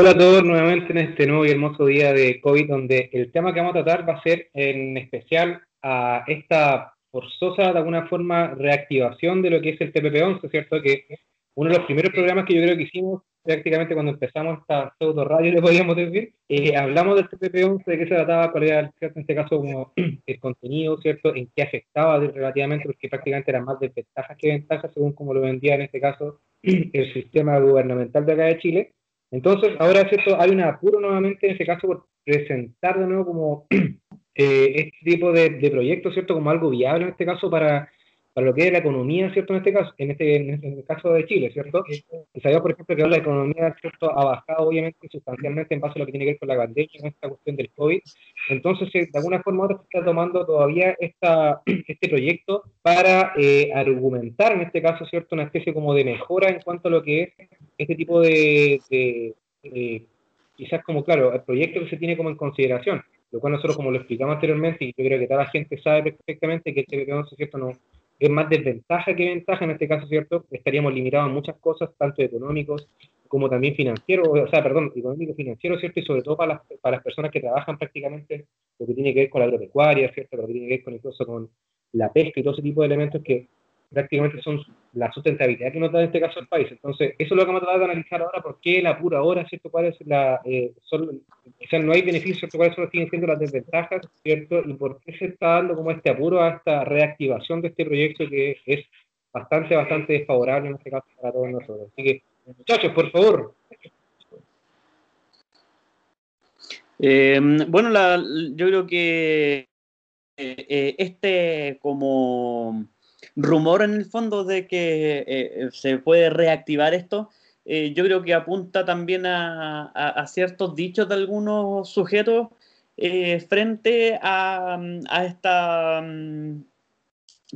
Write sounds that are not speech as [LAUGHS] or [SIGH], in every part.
Hola a todos nuevamente en este nuevo y hermoso día de COVID, donde el tema que vamos a tratar va a ser en especial a esta forzosa, de alguna forma, reactivación de lo que es el TPP-11, ¿cierto? Que uno de los primeros programas que yo creo que hicimos prácticamente cuando empezamos esta pseudo radio, [LAUGHS] le podríamos decir, eh, hablamos del TPP-11, de qué se trataba, cuál era, en este caso, como [CLEARS THROAT] el contenido, ¿cierto? En qué afectaba relativamente, porque prácticamente eran más desventajas que ventajas, según como lo vendía en este caso [CLEARS THROAT] el sistema gubernamental de acá de Chile. Entonces, ahora, ¿cierto? Hay un apuro nuevamente en este caso por presentar de nuevo como [CLEARS THROAT] eh, este tipo de, de proyectos, ¿cierto? Como algo viable en este caso para para lo que es la economía, ¿cierto? En este caso, en este, en este caso de Chile, ¿cierto? Y sabemos, por ejemplo, que la economía, ¿cierto? Ha bajado, obviamente, sustancialmente en base a lo que tiene que ver con la pandemia, en esta cuestión del COVID. Entonces, eh, de alguna forma u otra, se está tomando todavía esta, [CLEARS THROAT] este proyecto para eh, argumentar, en este caso, ¿cierto? Una especie como de mejora en cuanto a lo que es este tipo de, de quizás como, claro, el proyecto que se tiene como en consideración, lo cual nosotros, como lo explicamos anteriormente, y yo creo que toda la gente sabe perfectamente que el TPP-11, ¿cierto? No, es más desventaja que ventaja en este caso, ¿cierto? Estaríamos limitados a muchas cosas, tanto económicos como también financieros, o sea, perdón, económicos, financieros, ¿cierto? Y sobre todo para las, para las personas que trabajan prácticamente lo que tiene que ver con la agropecuaria, ¿cierto? Lo que tiene que ver con incluso con la pesca y todo ese tipo de elementos que prácticamente son la sustentabilidad que nos da en este caso el país. Entonces, eso es lo que vamos a tratar de analizar ahora, por qué la pura hora, ¿cierto? ¿Cuál es la, eh, o sea, no hay beneficios, ¿cierto? ¿Cuáles son, siguen siendo las desventajas, ¿cierto? Y por qué se está dando como este apuro a esta reactivación de este proyecto que es bastante, bastante desfavorable en este caso para todos nosotros. Así que, muchachos, por favor. Eh, bueno, la, yo creo que eh, este como rumor en el fondo de que eh, eh, se puede reactivar esto, eh, yo creo que apunta también a, ciertos dichos de algunos sujetos frente a, esta mm,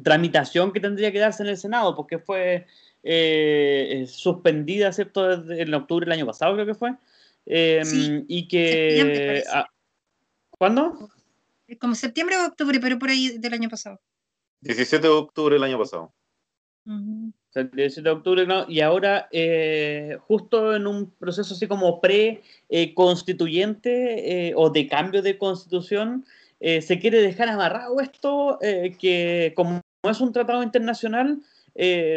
tramitación que tendría que darse en el Senado, porque fue suspendida, ¿cierto?, en octubre del año pasado, creo que fue. Em, y que... ¿Cuándo? Como septiembre o octubre, pero por ahí del año pasado. 17 de octubre del año pasado. El 17 de octubre, ¿no? Y ahora, eh, justo en un proceso así como pre-constituyente eh, o de cambio de constitución, eh, se quiere dejar amarrado esto, que como es un tratado internacional,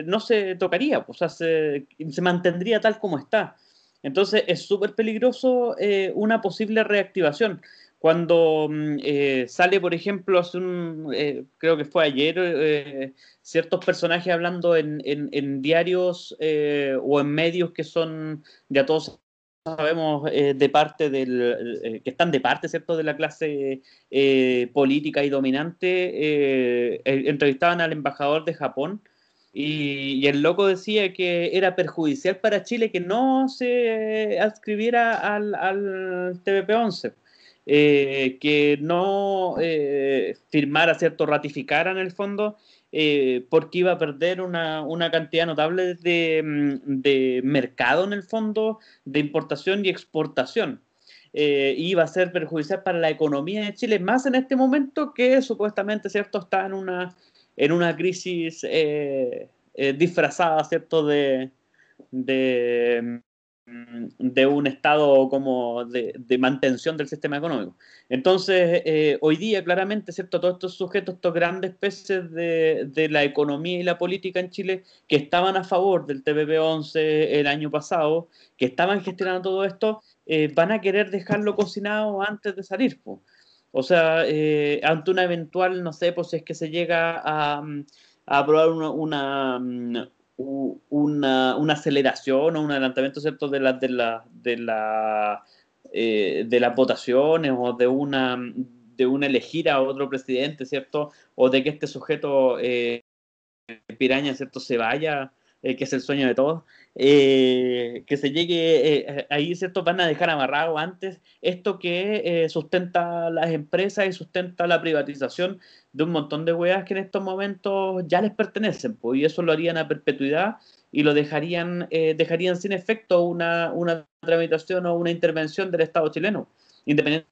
no se tocaría, o sea, se, se mantendría tal como está. Entonces, es súper peligroso una posible reactivación. Cuando mm, eh, sale, por ejemplo, hace un, eh, creo que fue ayer, eh, ciertos personajes hablando en, en, diarios o en medios que son, ya todos sabemos, de parte del, que están de parte, ¿cierto?, de la clase política y dominante, entrevistaban al embajador de Japón y, y, el loco decía que era perjudicial para Chile que no se adscribiera al, al TPP-11 eh, que no eh, firmara, ¿cierto? Ratificara en el fondo, eh, porque iba a perder una, una cantidad notable de, mm, de, mercado en el fondo, de importación y exportación. iba a ser perjudicial para la economía de Chile, más en este momento que supuestamente, ¿cierto? Está en una, en una crisis disfrazada, ¿cierto? de, de de un estado como de, mantención del sistema económico. Entonces, eh, hoy día claramente, ¿cierto? Todos estos sujetos, estos grandes peces de, la economía y la política en Chile que estaban a favor del TPP-11 el año pasado, que estaban gestionando todo esto, eh, van a querer dejarlo cocinado antes de salir. O sea, eh, ante una eventual, no sé, pues es que se llega a, aprobar una una, una, aceleración o un adelantamiento ¿cierto? de, la, de, la, eh, de las votaciones o de una, de una elegir a otro presidente, ¿cierto? O de que este sujeto eh, piraña, ¿cierto? Se vaya, eh, que es el sueño de todos. Eh, que se llegue ahí, ¿cierto? Van a dejar amarrado antes esto que sustenta las empresas y sustenta la privatización de un montón de weas que en estos momentos ya les pertenecen, pues, y eso lo harían a perpetuidad y lo dejarían, dejarían sin efecto una, una tramitación o una intervención del Estado chileno, independientemente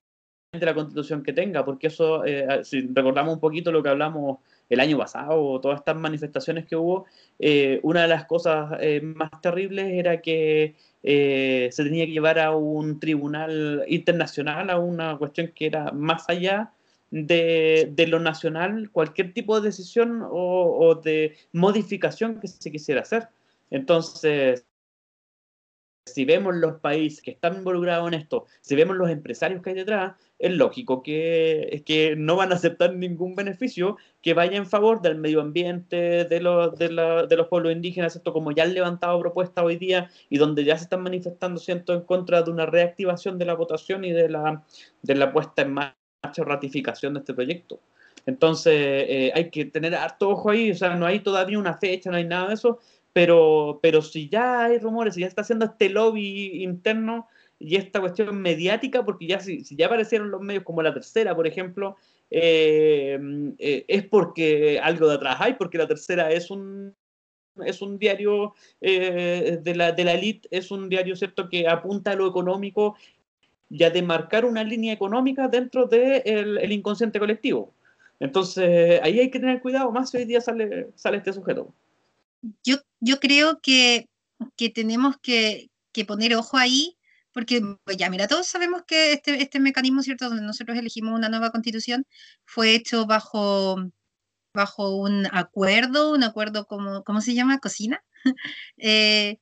de la constitución que tenga, porque eso, si recordamos un poquito lo que hablamos el año pasado, todas estas manifestaciones que hubo, eh, una de las cosas eh, más terribles era que eh, se tenía que llevar a un tribunal internacional, a una cuestión que era más allá de, de lo nacional, cualquier tipo de decisión o, de modificación que se quisiera hacer. Entonces, si vemos los países que están involucrados en esto, si vemos los empresarios que hay detrás, es lógico que, que no van a aceptar ningún beneficio que vaya en favor del medio ambiente, de los, de, la, de los pueblos indígenas, esto como ya han levantado propuestas hoy día y donde ya se están manifestando, siento, en contra de una reactivación de la votación y de la, de la puesta en marcha o ratificación de este proyecto. Entonces, eh, hay que tener harto ojo ahí, o sea, no hay todavía una fecha, no hay nada de eso, pero, pero si ya hay rumores, si ya está haciendo este lobby interno y esta cuestión mediática, porque ya si, ya aparecieron los medios como la tercera, por ejemplo, eh, eh, es porque algo de atrás hay, porque la tercera es un es un diario eh, de, la, de la elite, es un diario cierto que apunta a lo económico y a demarcar una línea económica dentro del de el inconsciente colectivo. Entonces, ahí hay que tener cuidado, más si hoy día sale, sale este sujeto yo, yo creo que, que tenemos que, que, poner ojo ahí, porque pues ya, mira, todos sabemos que este, este mecanismo, ¿cierto?, donde nosotros elegimos una nueva constitución, fue hecho bajo, bajo un acuerdo, un acuerdo como, ¿cómo se llama? Cocina, [LAUGHS] eh,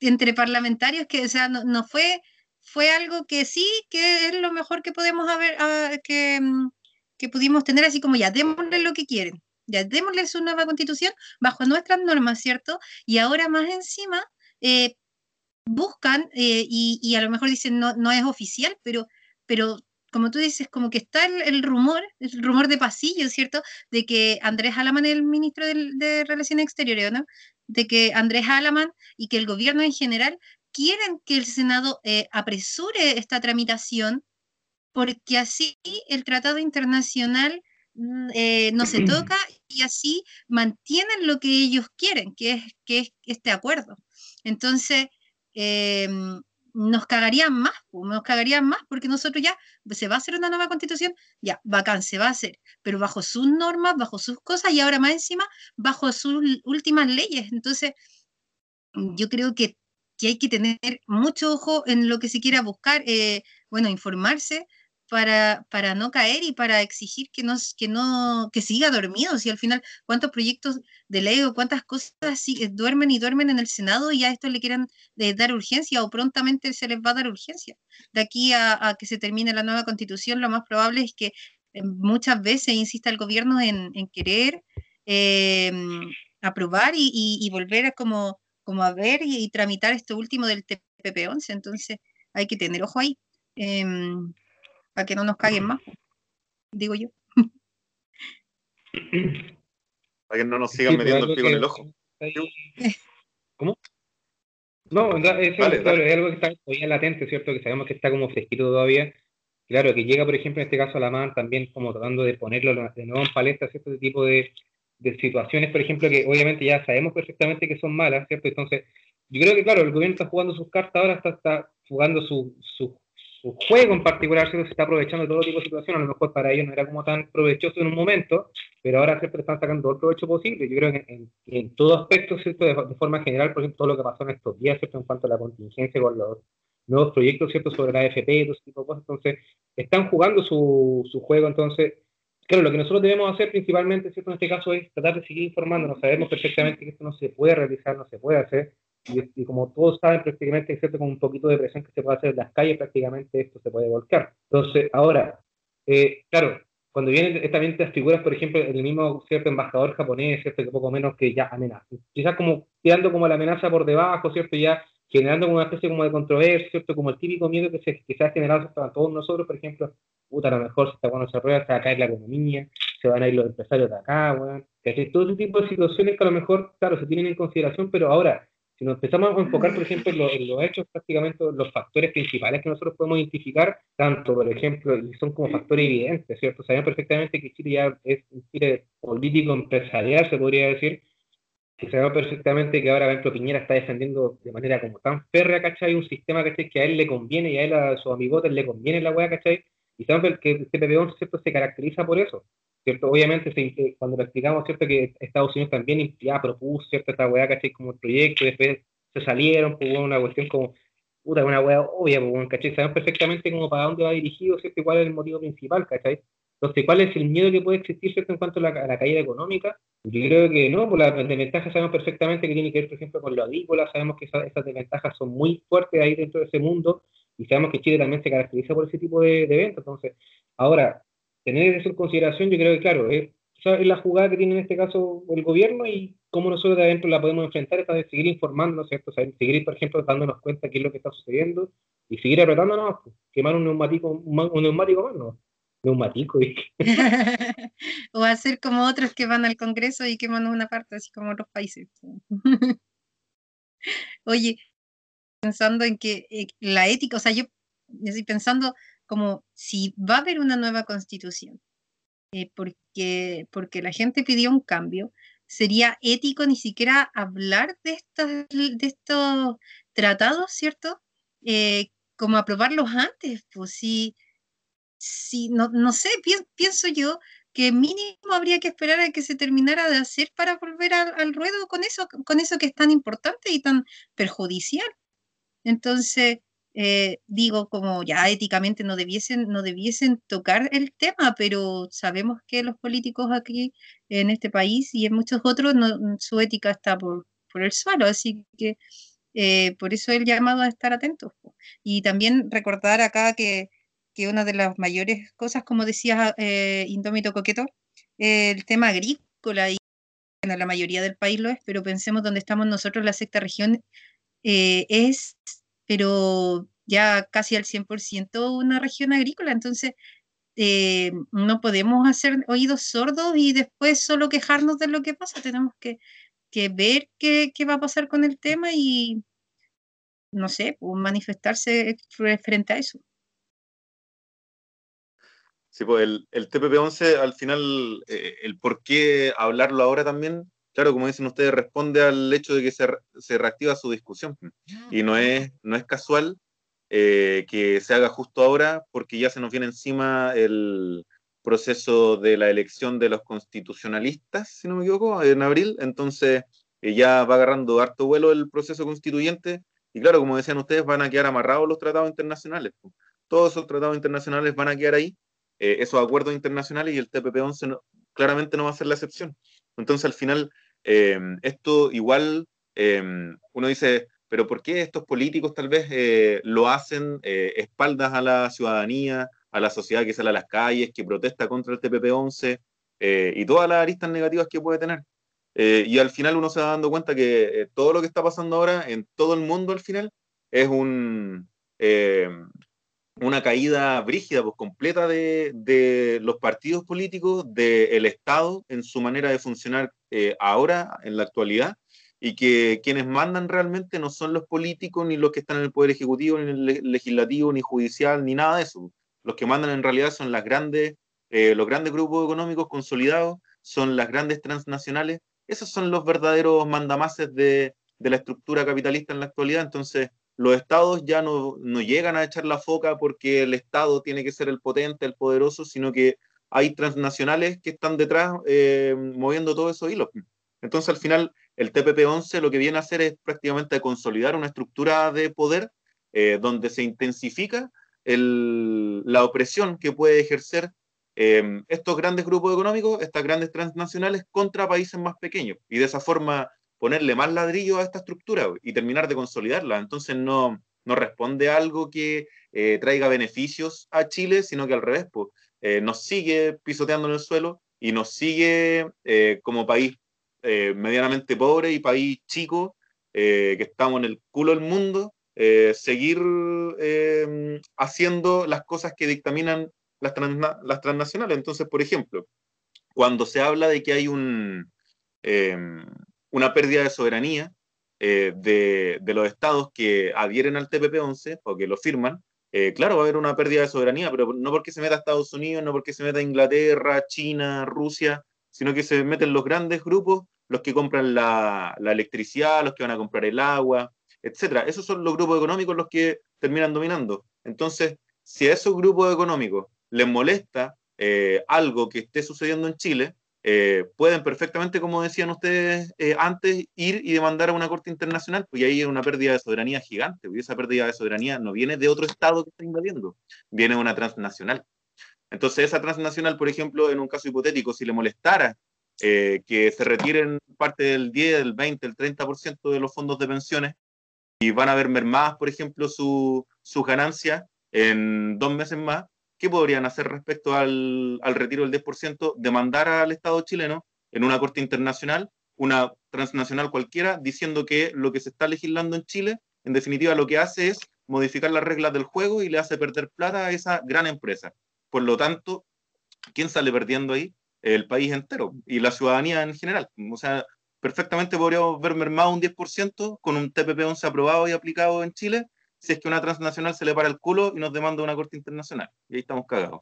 entre parlamentarios, que, o sea, no, no, fue, fue algo que sí, que es lo mejor que podemos haber, uh, que, que pudimos tener, así como ya, démosle lo que quieren ya démosle su nueva constitución bajo nuestras normas, ¿cierto? Y ahora más encima eh, buscan, eh, y, a lo mejor dicen no, no es oficial, pero, pero como tú dices, como que está el, rumor, el rumor de pasillo, ¿cierto? De que Andrés Alaman es el ministro de, Relaciones Exteriores, ¿no? De que Andrés Alaman y que el gobierno en general quieren que el Senado eh, apresure esta tramitación porque así el tratado internacional Mm, eh, no se [CLEARS THROAT] toca y así mantienen lo que ellos quieren, que es, que es este acuerdo. Entonces, eh, nos cagarían más, nos cagarían más porque nosotros ya, se va a hacer una nueva constitución, ya, bacán, se va a hacer, pero bajo sus normas, bajo sus cosas y ahora más encima, bajo sus últimas leyes. Entonces, yo creo que, que hay que tener mucho ojo en lo que se quiera buscar, eh, bueno, informarse, para, para no caer y para exigir que, nos, que, no, que siga dormido. Si al final, ¿cuántos proyectos de ley o cuántas cosas duermen y duermen en el Senado y a esto le quieran eh, dar urgencia o prontamente se les va a dar urgencia? De aquí a, que se termine la nueva constitución, lo más probable es que eh, muchas veces insista el gobierno en, querer aprobar y, volver a como, como a ver y, tramitar esto último del TPP-11. Entonces, hay que tener ojo ahí. Em, para que no nos caguen más, digo yo. [CLEARS THROAT] Para que no nos sigan metiendo el pico en el ojo. [LAUGHS] ¿Cómo? No, es, algo que está todavía latente, ¿cierto? Que sabemos que está como fresquito todavía. Claro, que llega, por ejemplo, en este caso a la MAN también como tratando de ponerlo de nuevo en palestra, ¿cierto? Este tipo de, de situaciones, por ejemplo, que obviamente ya sabemos perfectamente que son malas, ¿cierto? Entonces, yo creo que, claro, el gobierno está jugando sus cartas ahora, está, está jugando su, su, su juego en particular se está aprovechando de todo tipo de situaciones, a lo mejor para ellos no era como tan provechoso en un momento, pero ahora siempre están sacando todo el provecho posible. Yo creo que en, en, todo aspecto, ¿cierto? De, forma general, por ejemplo, todo lo que pasó en estos días, ¿cierto? En cuanto a la contingencia con los nuevos proyectos, ¿cierto? Sobre la AFP y todo ese tipo de cosas, entonces, están jugando su, su juego, entonces, claro, lo que nosotros debemos hacer principalmente, ¿cierto? En este caso es tratar de seguir informándonos, sabemos perfectamente que esto no se puede realizar, no se puede hacer, y, como todos saben prácticamente, excepto con un poquito de presión que se puede hacer en las calles, prácticamente esto se puede volcar. Entonces, ahora, eh, claro, cuando vienen también estas figuras, por ejemplo, el mismo cierto embajador japonés, cierto que poco menos que ya amenaza, quizás como tirando como la amenaza por debajo, cierto, ya generando una especie como de controversia, cierto, como el típico miedo que se, que se ha generado a todos nosotros, por ejemplo, puta, a lo mejor si está bueno se rueda, se va a caer la economía, se van a ir los empresarios de acá, bueno, que todo ese tipo de situaciones que a lo mejor, claro, se tienen en consideración, pero ahora, si nos empezamos a enfocar, por ejemplo, en, los hechos, prácticamente los factores principales que nosotros podemos identificar, tanto, por ejemplo, son como factores evidentes, ¿cierto? Sabemos perfectamente que Chile ya es un Chile político empresarial, se podría decir, que sabemos perfectamente que ahora, ejemplo, Piñera está defendiendo de manera como tan férrea, ¿cachai? Un sistema, ¿cachai? Que a él le conviene y a él, a sus amigotes le conviene la weá, ¿cachai? Y sabemos que el CPP-11, ¿cierto? Se caracteriza por eso. ¿cierto? Obviamente, cuando lo explicamos, ¿cierto? Que Estados Unidos también ya propuso, ¿cierto? Esta weá, ¿cachai? Como proyecto, y después se salieron, pues una cuestión como, puta, una weá obvia, pues, ¿cachai? Sabemos perfectamente como para dónde va dirigido, ¿cierto? cuál es el motivo principal, ¿cachai? Entonces, ¿cuál es el miedo que puede existir, ¿cierto? En cuanto a la, caída económica? Yo creo que no, por las desventajas sabemos perfectamente que tiene que ver, por ejemplo, con lo agrícola, sabemos que esas, desventajas son muy fuertes ahí dentro de ese mundo, y sabemos que Chile también se caracteriza por ese tipo de, eventos. Entonces, ahora, tener eso en consideración, yo creo que, claro, es, la jugada que tiene en este caso el gobierno y cómo nosotros de adentro la podemos enfrentar, es de seguir informándonos, ¿cierto? seguir, por ejemplo, dándonos cuenta de qué es lo que está sucediendo y seguir apretándonos, pues, quemar un neumático, un, neumático más, ¿no? Neumático. [LAUGHS] o hacer como otros que van al Congreso y queman una parte, así como otros países. [LAUGHS] Oye, pensando en que eh, la ética, o sea, yo estoy pensando como si va a haber una nueva constitución, eh, porque, porque la gente pidió un cambio, sería ético ni siquiera hablar de estos, de estos tratados, ¿cierto? Eh, como aprobarlos antes, pues si, si no, no sé, pienso yo que mínimo habría que esperar a que se terminara de hacer para volver al, ruedo con eso, con eso que es tan importante y tan perjudicial. Entonces, eh, digo como ya éticamente no debiesen, no debiesen tocar el tema, pero sabemos que los políticos aquí en este país y en muchos otros su ética está por, por, el suelo, así que eh, por eso el llamado a estar atentos. Y también recordar acá que, que una de las mayores cosas, como decía eh, Indómito Coqueto, el tema agrícola y bueno, la mayoría del país lo es, pero pensemos donde estamos nosotros, la sexta región, es pero ya casi al 100% una región agrícola, entonces eh, no podemos hacer oídos sordos y después solo quejarnos de lo que pasa, tenemos que, ver qué, va a pasar con el tema y, no sé, pues, manifestarse frente a eso. Sí, pues el, el TPP-11 al final, eh, el por qué hablarlo ahora también, claro, como dicen ustedes, responde al hecho de que se, se reactiva su discusión. Y no es, no es casual eh, que se haga justo ahora porque ya se nos viene encima el proceso de la elección de los constitucionalistas, si no me equivoco, en abril. Entonces eh, ya va agarrando harto vuelo el proceso constituyente. Y claro, como decían ustedes, van a quedar amarrados los tratados internacionales. Todos esos tratados internacionales van a quedar ahí, eh, esos acuerdos internacionales y el TPP-11 claramente no va a ser la excepción. Entonces, al final, Em, esto igual, em, uno dice, pero ¿por qué estos políticos tal vez eh, lo hacen eh, espaldas a la ciudadanía, a la sociedad que sale a las calles, que protesta contra el TPP-11 eh, y todas las aristas negativas que puede tener? y al final uno se va dando cuenta que todo lo que está pasando ahora en todo el mundo al final es un, una caída brígida, pues completa de, los partidos políticos, del Estado en su manera de funcionar eh, ahora, en la actualidad, y que quienes mandan realmente no son los políticos, ni los que están en el Poder Ejecutivo, ni en el Legislativo, ni Judicial, ni nada de eso. Los que mandan en realidad son las grandes, eh, los grandes grupos económicos consolidados, son las grandes transnacionales. Esos son los verdaderos mandamases de, de la estructura capitalista en la actualidad. Entonces, los estados ya no, llegan a echar la foca porque el estado tiene que ser el potente, el poderoso, sino que hay transnacionales que están detrás eh, moviendo todos esos hilos. Entonces, al final, el TPP-11 lo que viene a hacer es prácticamente consolidar una estructura de poder eh, donde se intensifica la opresión que puede ejercer eh, estos grandes grupos económicos, estas grandes transnacionales contra países más pequeños. Y de esa forma ponerle más ladrillo a esta estructura y terminar de consolidarla. Entonces no, no responde a algo que eh, traiga beneficios a Chile, sino que al revés, pues, eh, nos sigue pisoteando en el suelo y nos sigue eh, como país medianamente pobre y país chico, que estamos en el culo del mundo, seguir haciendo las cosas que dictaminan las, las transnacionales. Entonces, por ejemplo, cuando se habla de que hay un una pérdida de soberanía eh, de, los estados que adhieren al TPP-11 o que lo firman, eh, claro, va a haber una pérdida de soberanía, pero no porque se meta Estados Unidos, no porque se meta Inglaterra, China, Rusia, sino que se meten los grandes grupos, los que compran la, electricidad, los que van a comprar el agua, etcétera. Esos son los grupos económicos los que terminan dominando. Entonces, si a esos grupos económicos les molesta eh, algo que esté sucediendo en Chile, eh, pueden perfectamente, como decían ustedes eh, antes, ir y demandar a una corte internacional, pues ahí hay una pérdida de soberanía gigante, y esa pérdida de soberanía no viene de otro Estado que está invadiendo, viene de una transnacional. Entonces, esa transnacional, por ejemplo, en un caso hipotético, si le molestara que se retiren parte del 10, del 20, el 30% de los fondos de pensiones y van a ver mermadas, por ejemplo, sus ganancias en dos meses más, ¿qué podrían hacer respecto al, retiro del 10%? Demandar al Estado chileno en una corte internacional, una transnacional cualquiera, diciendo que lo que se está legislando en Chile, en definitiva, lo que hace es modificar las reglas del juego y le hace perder plata a esa gran empresa. Por lo tanto, ¿quién sale perdiendo ahí? El país entero y la ciudadanía en general. O sea, perfectamente podríamos ver mermado un 10% con un TPP-11 aprobado y aplicado en Chile si es que una transnacional se le para el culo y nos demanda una corte internacional. Y ahí estamos cagados.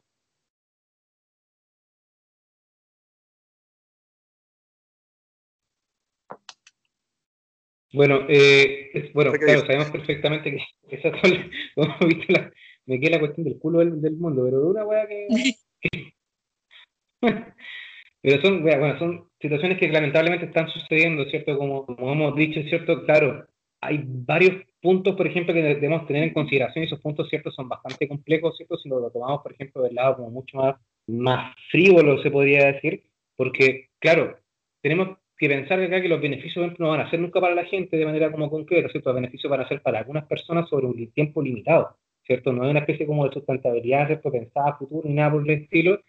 Bueno, eh, bueno, claro, sabemos perfectamente que [LAUGHS] esa [LAUGHS] la, me queda la cuestión del culo del, mundo, pero de una weá que, [LAUGHS] pero son, bueno, son situaciones que lamentablemente están sucediendo, ¿cierto? Como, como hemos dicho, ¿cierto? Claro, hay varios puntos, por ejemplo, que debemos tener en consideración, y esos puntos, ¿cierto?, son bastante complejos, ¿cierto?, si lo, tomamos, por ejemplo, del lado como mucho más, más frívolo, se podría decir, porque, claro, tenemos que pensar acá que los beneficios no van a ser nunca para la gente de manera como concreta, ¿cierto? Los beneficios van a ser para algunas personas sobre un tiempo limitado, ¿cierto? No es una especie como de sustentabilidad, ¿cierto? Pensada a futuro ni nada por el estilo,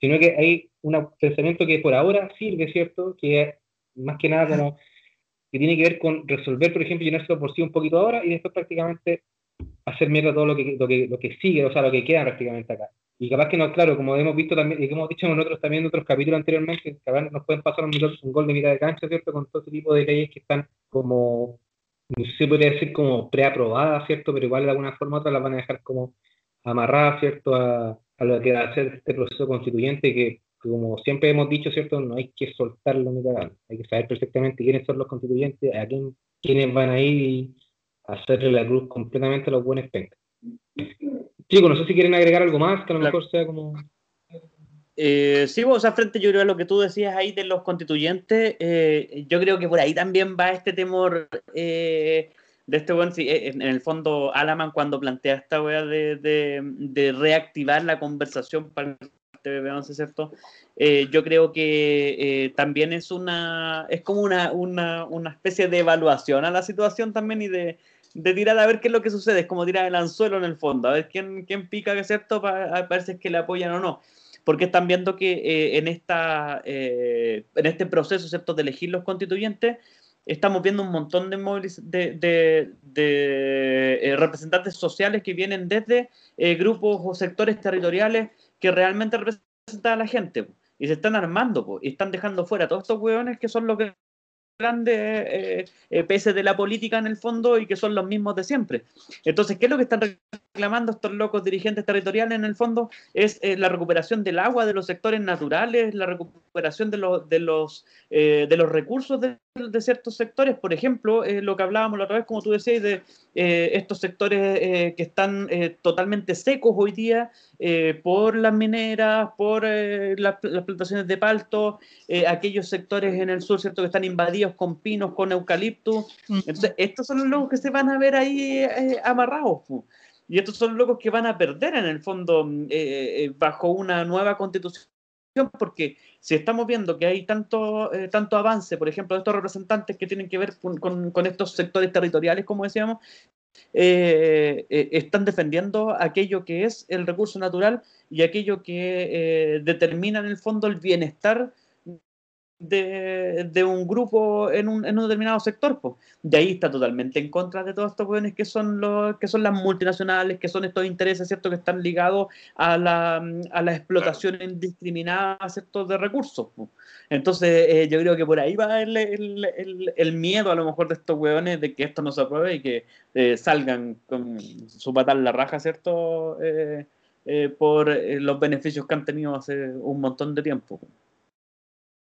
sino que hay un pensamiento que por ahora sirve, ¿cierto? Que más que nada como que tiene que ver con resolver, por ejemplo, llenarse por sí un poquito ahora y después prácticamente hacer mierda todo lo que, lo que, lo que sigue, o sea, lo que queda prácticamente acá. Y capaz que no, claro, como hemos visto también, y que hemos dicho nosotros también en otros capítulos anteriormente, capaz nos pueden pasar un, gol de mitad de cancha, ¿cierto? Con todo ese tipo de leyes que están como, no sé si podría decir como preaprobadas, ¿cierto? Pero igual de alguna forma u otra las van a dejar como amarradas, ¿cierto? A, a lo que va a ser este proceso constituyente que como siempre hemos dicho, ¿cierto? No hay que soltarlo ni cagar. Hay que saber perfectamente quiénes son los constituyentes, a quién, quiénes van a ir y hacerle la cruz completamente a los buenos pencas. Chicos, no sé si quieren agregar algo más, que a lo mejor sea como... Eh, sí, vos, o sea, frente yo creo a lo que tú decías ahí de los constituyentes, eh, yo creo que por ahí también va este temor eh, de este buen, sí, en, el fondo Alaman cuando plantea esta wea de, de, de, reactivar la conversación para TPP-11, ¿cierto? Eh, yo creo que eh, también es una, es como una, una, una, especie de evaluación a la situación también y de, de, tirar a ver qué es lo que sucede, es como tirar el anzuelo en el fondo, a ver quién, quién pica, ¿cierto? Para ver si es que le apoyan o no. Porque están viendo que eh, en, esta, en este proceso, ¿cierto?, de elegir los constituyentes, estamos viendo un montón de, de, de, representantes sociales que vienen desde grupos o sectores territoriales que realmente representan a la gente. Y se están armando, y están dejando fuera todos estos hueones que son los grandes eh, eh, peces de la política en el fondo y que son los mismos de siempre. Entonces, ¿qué es lo que están reclamando estos locos dirigentes territoriales en el fondo? Es eh, la recuperación del agua, de los sectores naturales, la recuperación de, los, de, los, de los recursos de, de, ciertos sectores. Por ejemplo, lo que hablábamos la otra vez, como tú decías, de estos sectores que están totalmente secos hoy día por las mineras, por las plantaciones de palto, aquellos sectores en el sur, ¿cierto?, que están invadidos con pinos, con eucalipto. Entonces, estos son los locos que se van a ver ahí eh, amarrados. Y estos son los locos que van a perder en el fondo mm, eh, eh, bajo una nueva constitución porque si estamos viendo que hay tanto, tanto avance, por ejemplo, de estos representantes que tienen que ver con, con, estos sectores territoriales, como decíamos, están defendiendo aquello que es el recurso natural y aquello que determina en el fondo el bienestar de, un grupo en un, en un determinado sector. Pues. De ahí está totalmente en contra de todos estos jóvenes que son los que son las multinacionales, que son estos intereses, ¿cierto? Que están ligados a la, a la explotación indiscriminada, de recursos. Entonces, eh, yo creo que por ahí va el, el, el, miedo a lo mejor de estos hueones de que esto no se apruebe y que eh, salgan con su patal la raja, ¿cierto? Eh, por los beneficios que han tenido hace un montón de tiempo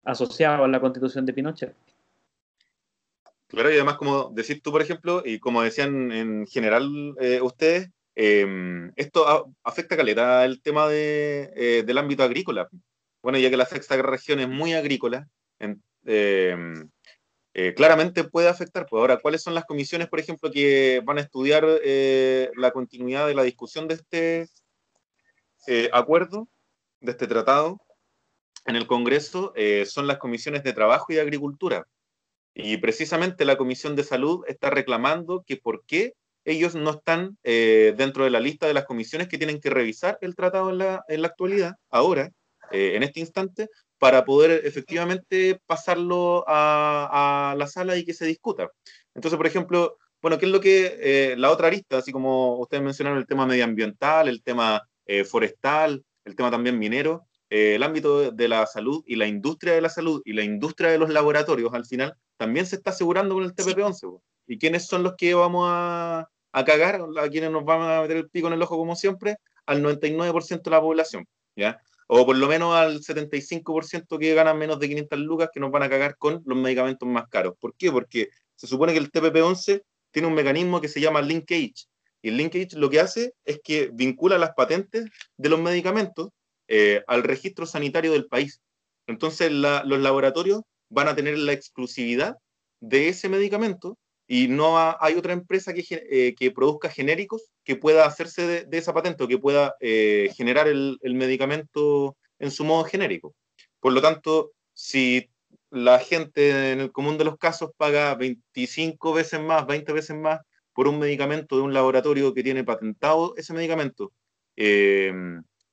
asociado a la constitución de Pinochet. Claro, y además, como decís tú, por ejemplo, y como decían en general eh, ustedes, em, esto afecta a caleta el tema eh, del ámbito agrícola. Bueno, ya que la sexta región es muy agrícola, em, eh, claramente puede afectar. Pues ahora, ¿cuáles son las comisiones, por ejemplo, que van a estudiar eh, la continuidad de la discusión de este acuerdo, de este tratado en el Congreso? son las comisiones de Trabajo y de Agricultura. Y precisamente la Comisión de Salud está reclamando que por qué ellos no están eh, dentro de la lista de las comisiones que tienen que revisar el tratado en la, en la actualidad, ahora, eh, en este instante, para poder efectivamente pasarlo a, la sala y que se discuta. Entonces, por ejemplo, bueno, ¿qué es lo que eh, la otra arista, así como ustedes mencionaron el tema medioambiental, el tema forestal, el tema también minero, el ámbito de la salud y la industria de la salud y la industria de los laboratorios al final también se está asegurando con el TPP-11. ¿Y quiénes son los que vamos a, a cagar, a quienes nos van a meter el pico en el ojo como siempre, al 99% de la población, ¿ya? O por lo menos al 75% que ganan menos de 500 lucas que nos van a cagar con los medicamentos más caros. ¿Por qué? Porque se supone que el TPP-11 tiene un mecanismo que se llama linkage. Y el linkage lo que hace es que vincula las patentes de los medicamentos eh, al registro sanitario del país. Entonces los laboratorios van a tener la exclusividad de ese medicamento y no hay otra empresa que, eh, que, produzca genéricos que pueda hacerse de, esa patente o que pueda eh, generar el, el, medicamento en su modo genérico. Por lo tanto, si la gente en el común de los casos paga 25 veces más, 20 veces más por un medicamento de un laboratorio que tiene patentado ese medicamento eh,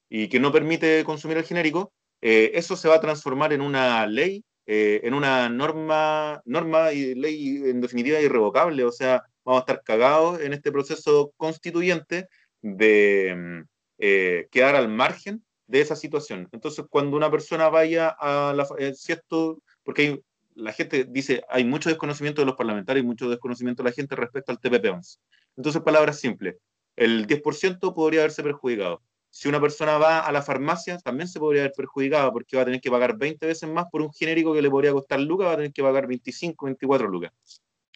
y que no permite consumir el genérico, eso se va a transformar en una ley eh, en una norma, norma y ley en definitiva irrevocable, o sea, vamos a estar cagados en este proceso constituyente de mm, eh, quedar al margen de esa situación. Entonces, cuando una persona vaya a la... Eh, cierto, porque la gente dice, hay mucho desconocimiento de los parlamentarios y mucho desconocimiento de la gente respecto al TPP-11. Entonces, palabras simples, el 10% podría haberse perjudicado si una persona va a la farmacia, también se podría haber perjudicado porque va a tener que pagar 20 veces más por un genérico que le podría costar lucas, va a tener que pagar 25, 24 lucas.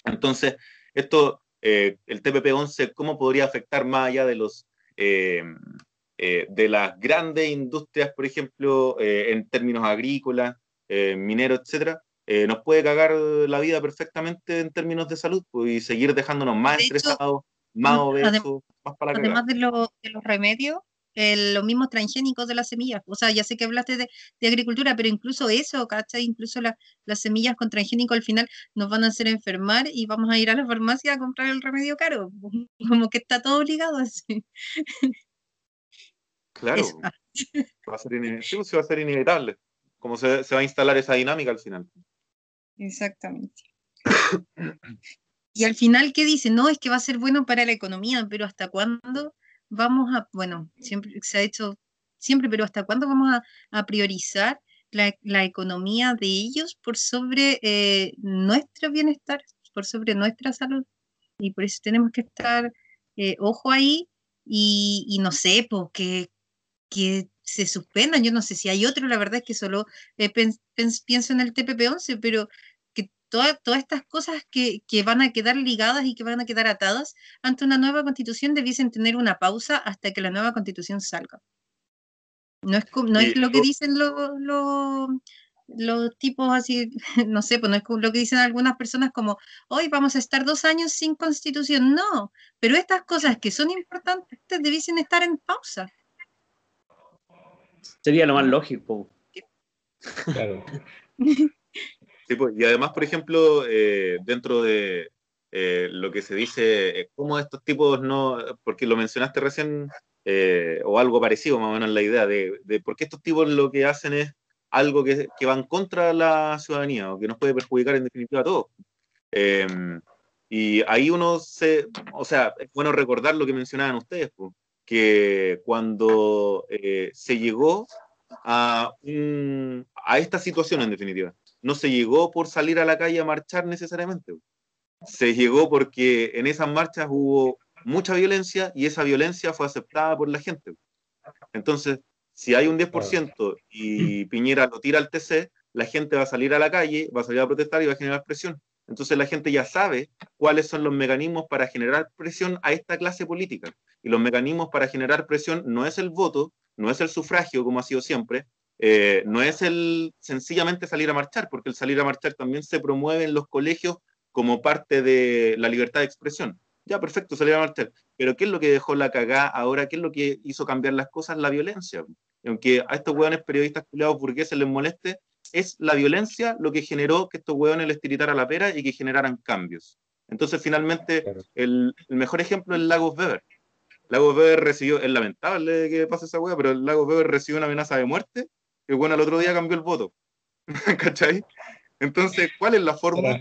Entonces, esto, eh, el TPP-11, ¿cómo podría afectar más allá de los... Eh, eh, de las grandes industrias, por ejemplo, en términos agrícolas, mineros, etcétera, nos puede cagar la vida perfectamente en términos de salud pues, y seguir dejándonos más estresados, más obesos, más para Además de, de los remedios, los mismos transgénicos de las semillas. O sea, ya sé que hablaste de, agricultura, pero incluso eso, ¿cachai? Incluso las semillas con transgénico al final nos van a hacer enfermar y vamos a ir a la farmacia a comprar el remedio caro. [LAUGHS] Como que está todo obligado así. Claro. [LAUGHS] Va a ser sí, va a ser inevitable. Como se, se va a instalar esa dinámica al final. Exactamente. [COUGHS] Y al final, ¿qué dice? No, es que va a ser bueno para la economía, pero ¿hasta cuándo? Vamos a, bueno, siempre se ha hecho, siempre, pero ¿hasta cuándo vamos a, priorizar la, economía de ellos por sobre eh, nuestro bienestar, por sobre nuestra salud? Y por eso tenemos que estar, eh, ojo ahí, y, no sé, pues que, que se suspendan. Yo no sé si hay otro, la verdad es que solo eh, pienso en el TPP-11, pero todas estas cosas que, van a quedar ligadas y que van a quedar atadas ante una nueva constitución debiesen tener una pausa hasta que la nueva constitución salga. No es, no es lo que dicen los, los tipos así, [LAUGHS] no sé, pues no es lo que dicen algunas personas como, hoy vamos a estar dos años sin constitución. No, pero estas cosas que son importantes debiesen estar en pausa. Sería lo más lógico. Claro. [LAUGHS] Pues, y además, por ejemplo, eh, dentro de eh, lo que se dice, eh, cómo estos tipos no, porque lo mencionaste recién, o algo parecido más o menos la idea de, de, por qué estos tipos lo que hacen es algo que, que va en contra de la ciudadanía o que nos puede perjudicar en definitiva a todos. Em, y ahí uno se, o sea, es bueno recordar lo que mencionaban ustedes, pues, que cuando se llegó a, a esta situación en definitiva, no se llegó por salir a la calle a marchar necesariamente. Se llegó porque en esas marchas hubo mucha violencia y esa violencia fue aceptada por la gente. Entonces, si hay un 10% y Piñera lo tira al TC, la gente va a salir a la calle, va a salir a protestar y va a generar presión. Entonces la gente ya sabe cuáles son los mecanismos para generar presión a esta clase política. y los mecanismos para generar presión no es el voto, no es el sufragio como ha sido siempre, eh, no es el sencillamente salir a marchar, porque el salir a marchar también se promueve en los colegios como parte de la libertad de expresión. Ya, perfecto, salir a marchar. Pero ¿qué es lo que dejó la cagada ahora? ¿Qué es lo que hizo cambiar las cosas? La violencia. aunque a estos hueones periodistas culiados burgueses les moleste, es la violencia lo que generó que estos hueones les tiritaran la pera y que generaran cambios. Entonces, finalmente, el, mejor ejemplo es Lagos Weber. Lagos Weber recibió, es lamentable que pase esa hueá, pero Lagos Weber recibió una amenaza de muerte y bueno, el otro día cambió el voto. [LAUGHS] ¿Cachai? Entonces, ¿cuál es la forma?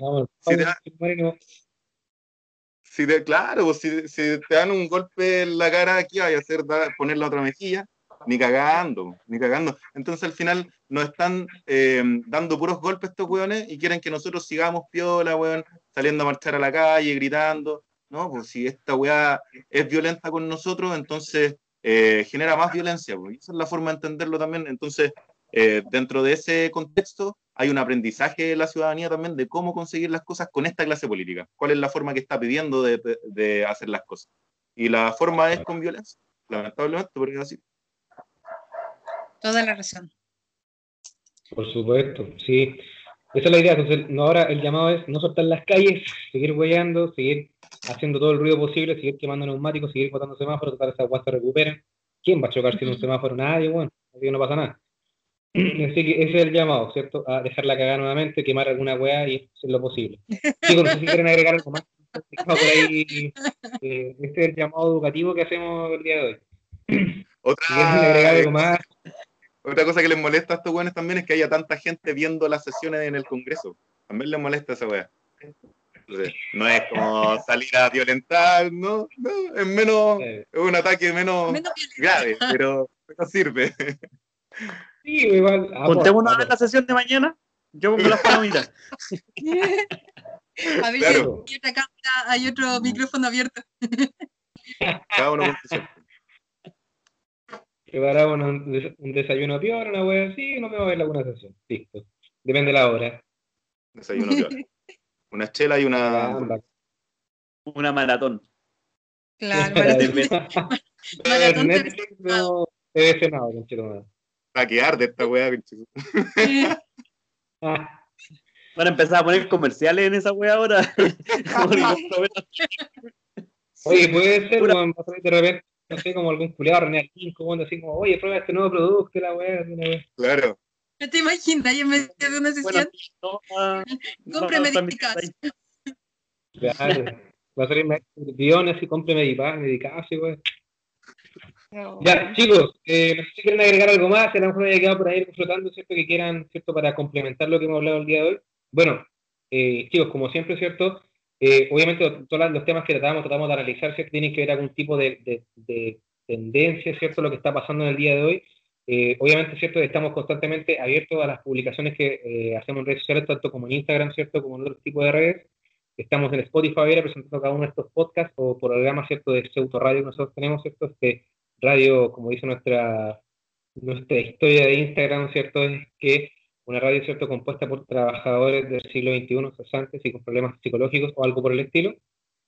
Si te, claro, pues, si, si, te dan un golpe en la cara, ¿qué hay a hacer? poner la otra mejilla ni cagando, ni cagando. Entonces al final nos están eh, dando puros golpes estos weones y quieren que nosotros sigamos piola, weón, saliendo a marchar a la calle, gritando. No, pues si esta weá es violenta con nosotros, entonces eh, genera más violencia. Pues. Esa es la forma de entenderlo también. Entonces, eh, dentro de ese contexto, hay un aprendizaje de la ciudadanía también de cómo conseguir las cosas con esta clase política. ¿Cuál es la forma que está pidiendo de, de hacer las cosas? Y la forma es con violencia, lamentablemente, porque así. Toda la razón. Por supuesto, sí. Esa es la idea. Entonces, no, ahora el llamado es no soltar las calles, [LAUGHS] seguir huellando, seguir haciendo todo el ruido posible, seguir quemando neumáticos, seguir botando semáforos, tratar que esas guas se recuperen. ¿Quién va a chocar sin un semáforo? Nadie, bueno, así no pasa nada. [CLEARS THROAT] Así que ese es el llamado, ¿cierto? A dejarla cagar nuevamente, quemar alguna weá y hacer lo posible. Chicos, no sé si quieren agregar algo más. Por ahí, eh, este es el llamado educativo que hacemos el día de hoy. [CLEARS THROAT] Otra, otra cosa que les molesta a estos weones también es que haya tanta gente viendo las sesiones en el Congreso. También les molesta esa weá. no es como salir a violentar, ¿no? es menos, es un ataque menos, grave, pero no sirve. Sí, igual. Contémonos en la sesión de mañana. Yo pongo las palomitas. [LAUGHS] a ver, hay otra cámara, hay otro micrófono abierto. Cada uno con Preparamos un, un desayuno peor, una wea así, no me va a ver alguna sesión. Listo. Depende de la hora. Desayuno peor. [LAUGHS] Una chela y una. Una maratón. Claro, [LAUGHS] maratón. Netflix [LAUGHS] no debe ser nada, A que arde esta weá, Van a empezar a poner comerciales en esa weá ahora. Oye, puede ser, weón, de repente no sé, como algún culiado René como así como, oye, prueba este nuevo producto, la weá, Claro. ¿No te imaginas? Yo me de una sesión. Bueno, no, compre medicas. Claro. Va a salir guiones y compre medicas, güey. Ya, chicos, eh, no sé si quieren agregar algo más, a lo mejor haya quedado por ahí flotando, ¿cierto? Que quieran, ¿cierto? Para complementar lo que hemos hablado el día de hoy. Bueno, eh, chicos, como siempre, ¿cierto? Eh, obviamente, todos los temas que tratamos, tratamos de analizar, ¿cierto? Tienen que ver algún tipo de, tendencia, ¿cierto? Lo que está pasando en el día de hoy. Eh, obviamente, ¿cierto? Estamos constantemente abiertos a las publicaciones que eh, hacemos en redes sociales, tanto como en Instagram, ¿cierto? Como en otro tipo de redes. Estamos en Spotify ahora presentando cada uno de estos podcasts o programas, ¿cierto? De Pseudo Radio que nosotros tenemos, ¿cierto? Este radio, como dice nuestra, nuestra historia de Instagram, ¿cierto? Es que una radio cierto compuesta por trabajadores del siglo XXI, cesantes y con problemas psicológicos o algo por el estilo.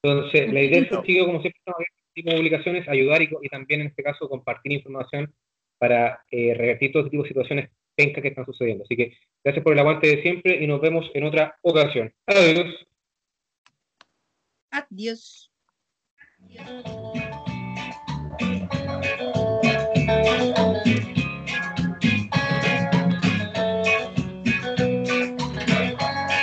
Entonces, la idea es, sido, como siempre estamos viendo este tipo de publicaciones, ayudar y, también en este caso compartir información para eh, revertir todo tipo de situaciones pencas que están sucediendo. Así que gracias por el aguante de siempre y nos vemos en otra ocasión. Adiós. Adiós.